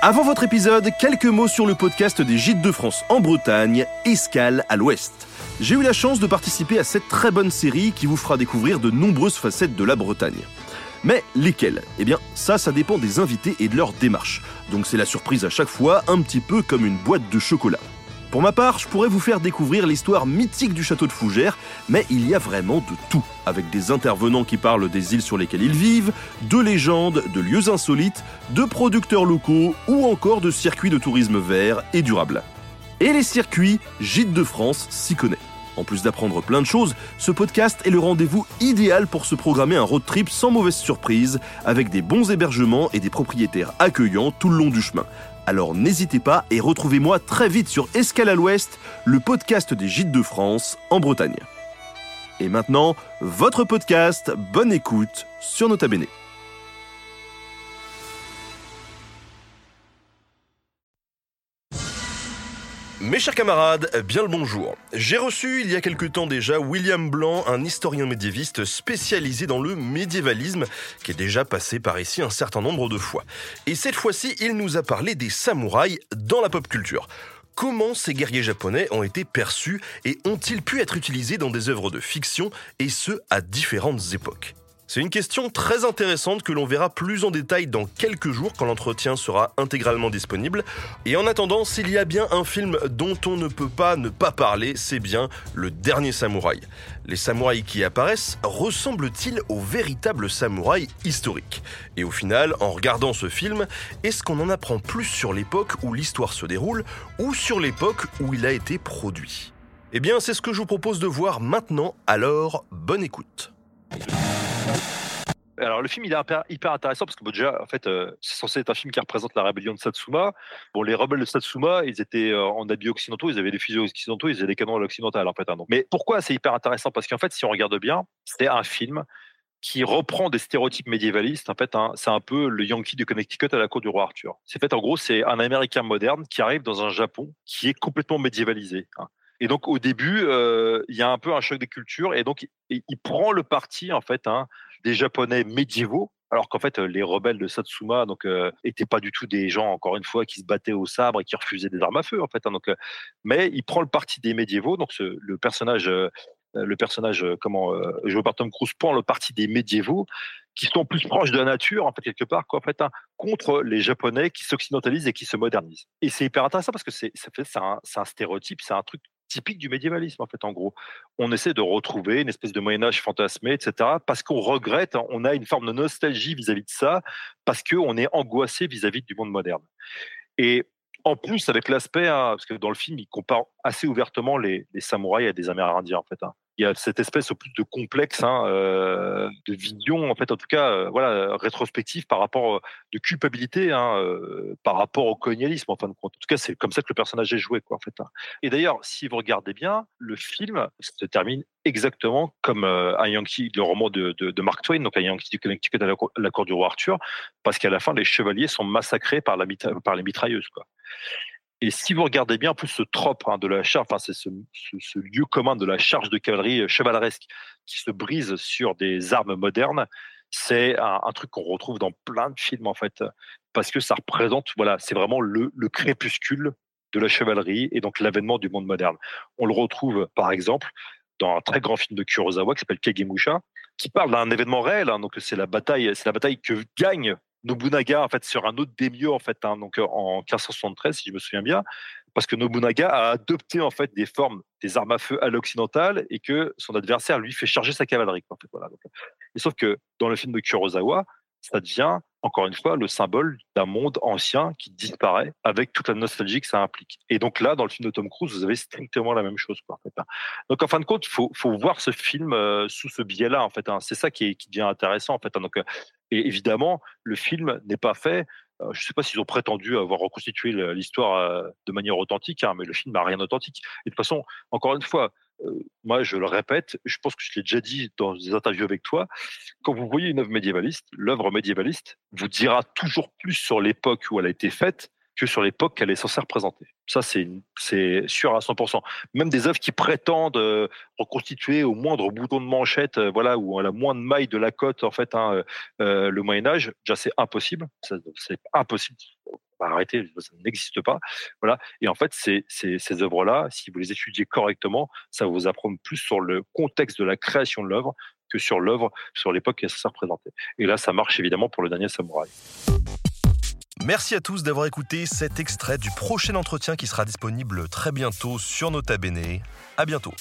Avant votre épisode, quelques mots sur le podcast des Gîtes de France en Bretagne, Escale à l'Ouest. J'ai eu la chance de participer à cette très bonne série qui vous fera découvrir de nombreuses facettes de la Bretagne. Mais lesquelles? Eh bien, ça, ça dépend des invités et de leur démarche. Donc c'est la surprise à chaque fois, un petit peu comme une boîte de chocolat. Pour ma part, je pourrais vous faire découvrir l'histoire mythique du château de Fougères, mais il y a vraiment de tout, avec des intervenants qui parlent des îles sur lesquelles ils vivent, de légendes, de lieux insolites, de producteurs locaux ou encore de circuits de tourisme vert et durable. Et les circuits, Gîtes de France s'y connaît. En plus d'apprendre plein de choses, ce podcast est le rendez-vous idéal pour se programmer un road trip sans mauvaise surprise, avec des bons hébergements et des propriétaires accueillants tout le long du chemin. Alors n'hésitez pas et retrouvez-moi très vite sur Escale à l'Ouest, le podcast des Gîtes de France en Bretagne. Et maintenant, votre podcast, bonne écoute sur Nota Bene. Mes chers camarades, bien le bonjour. J'ai reçu il y a quelque temps déjà William Blanc, un historien médiéviste spécialisé dans le médiévalisme, qui est déjà passé par ici un certain nombre de fois. Et cette fois-ci, il nous a parlé des samouraïs dans la pop culture. Comment ces guerriers japonais ont été perçus et ont-ils pu être utilisés dans des œuvres de fiction, et ce, à différentes époques? C'est une question très intéressante que l'on verra plus en détail dans quelques jours quand l'entretien sera intégralement disponible. Et en attendant, s'il y a bien un film dont on ne peut pas ne pas parler, c'est bien Le Dernier Samouraï. Les samouraïs qui apparaissent ressemblent-ils aux véritables samouraïs historiques? Et au final, en regardant ce film, est-ce qu'on en apprend plus sur l'époque où l'histoire se déroule ou sur l'époque où il a été produit? Eh bien, c'est ce que je vous propose de voir maintenant, alors bonne écoute. Alors le film il est hyper, intéressant parce que déjà en fait euh, c'est censé être un film qui représente la rébellion de Satsuma. Bon les rebelles de Satsuma ils étaient euh, en habits occidentaux, ils avaient des fusils occidentaux, ils avaient des canons à l'occidental en fait. Hein, Mais pourquoi c'est hyper intéressant? Parce qu'en fait si on regarde bien, c'est un film qui reprend des stéréotypes médiévalistes. En fait, hein, c'est un peu le Yankee du Connecticut à la cour du roi Arthur. C'est en gros, c'est un Américain moderne qui arrive dans un Japon qui est complètement médiévalisé. Hein. Et donc au début, euh, il y a un peu un choc des cultures, et donc il, il prend le parti en fait hein, des Japonais médiévaux, alors qu'en fait, les rebelles de Satsuma donc euh, étaient pas du tout des gens, encore une fois, qui se battaient au sabre et qui refusaient des armes à feu, en fait. Hein, donc, euh, mais il prend le parti des médiévaux. Donc, le personnage, euh, le personnage, comment, joué par Tom Cruise, prend le parti des médiévaux qui sont plus proches de la nature, en fait, quelque part, quoi, en fait, hein, contre les Japonais qui s'occidentalisent et qui se modernisent. Et c'est hyper intéressant parce que c'est, c'est un, un stéréotype, c'est un truc typique du médiévalisme, en fait, en gros. On essaie de retrouver une espèce de Moyen-Âge fantasmé, etc., parce qu'on regrette, hein, on a une forme de nostalgie vis-à-vis de ça, parce qu'on est angoissé vis-à-vis du monde moderne. Et en plus, avec l'aspect, hein, parce que dans le film, il compare assez ouvertement les, samouraïs à des Amérindiens, en fait. Hein il y a cette espèce au plus de complexe hein, euh, de vision en fait en tout cas euh, voilà rétrospective par rapport euh, de culpabilité hein, euh, par rapport au colonialisme en fin de compte en tout cas c'est comme ça que le personnage est joué quoi en fait hein. et d'ailleurs si vous regardez bien le film se termine exactement comme euh, un Yankee le roman de, de, Mark Twain donc un Yankee du Connecticut à la, cour du roi Arthur parce qu'à la fin les chevaliers sont massacrés par la par les mitrailleuses quoi et si vous regardez bien, en plus, ce trope hein, de la charge, c'est ce, lieu commun de la charge de cavalerie euh, chevaleresque qui se brise sur des armes modernes, c'est un, truc qu'on retrouve dans plein de films, en fait, parce que ça représente, voilà, c'est vraiment le, le, crépuscule de la chevalerie et donc l'avènement du monde moderne. On le retrouve, par exemple, dans un très grand film de Kurosawa qui s'appelle Kagemusha, qui parle d'un événement réel. Hein, donc, c'est la bataille, c'est la bataille que gagne Nobunaga en fait sur un autre daimyo en fait hein, donc euh, en 1573 si je me souviens bien parce que Nobunaga a adopté en fait des formes des armes à feu à l'occidental et que son adversaire lui fait charger sa cavalerie en fait, voilà. Euh, et sauf que dans le film de Kurosawa ça devient encore une fois le symbole d'un monde ancien qui disparaît avec toute la nostalgie que ça implique. Et donc là, dans le film de Tom Cruise, vous avez strictement la même chose. En fait, hein. Donc en fin de compte, faut, faut, voir ce film euh, sous ce biais-là. En fait, hein. c'est ça qui, est, qui devient intéressant. En fait, donc et évidemment, le film n'est pas fait. Euh, je ne sais pas s'ils ont prétendu avoir reconstitué l'histoire euh, de manière authentique, hein, mais le film n'a rien d'authentique. Et de toute façon, encore une fois, euh, moi je le répète, je pense que je l'ai déjà dit dans des interviews avec toi, quand vous voyez une œuvre médiévaliste, l'œuvre médiévaliste vous dira toujours plus sur l'époque où elle a été faite que sur l'époque qu'elle est censée représenter. Ça, c'est sûr à 100%. Même des œuvres qui prétendent euh, reconstituer au moindre bouton de manchette, euh, voilà, ou à la moindre maille de la côte, en fait, hein, euh, le Moyen Âge, déjà c'est impossible. C'est impossible. bah, arrêtez, ça n'existe pas. Voilà. Et en fait, ces, œuvres-là, si vous les étudiez correctement, ça vous apprendre plus sur le contexte de la création de l'œuvre que sur l'œuvre, sur l'époque qu'elle s'est représentée. Et là, ça marche évidemment pour le dernier samouraï. Merci à tous d'avoir écouté cet extrait du prochain entretien qui sera disponible très bientôt sur Nota Bene. À bientôt.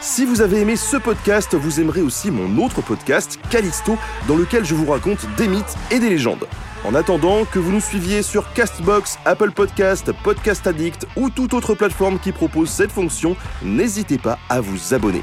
Si vous avez aimé ce podcast, vous aimerez aussi mon autre podcast, Callisto, dans lequel je vous raconte des mythes et des légendes. En attendant que vous nous suiviez sur Castbox, Apple Podcast, Podcast Addict ou toute autre plateforme qui propose cette fonction, n'hésitez pas à vous abonner.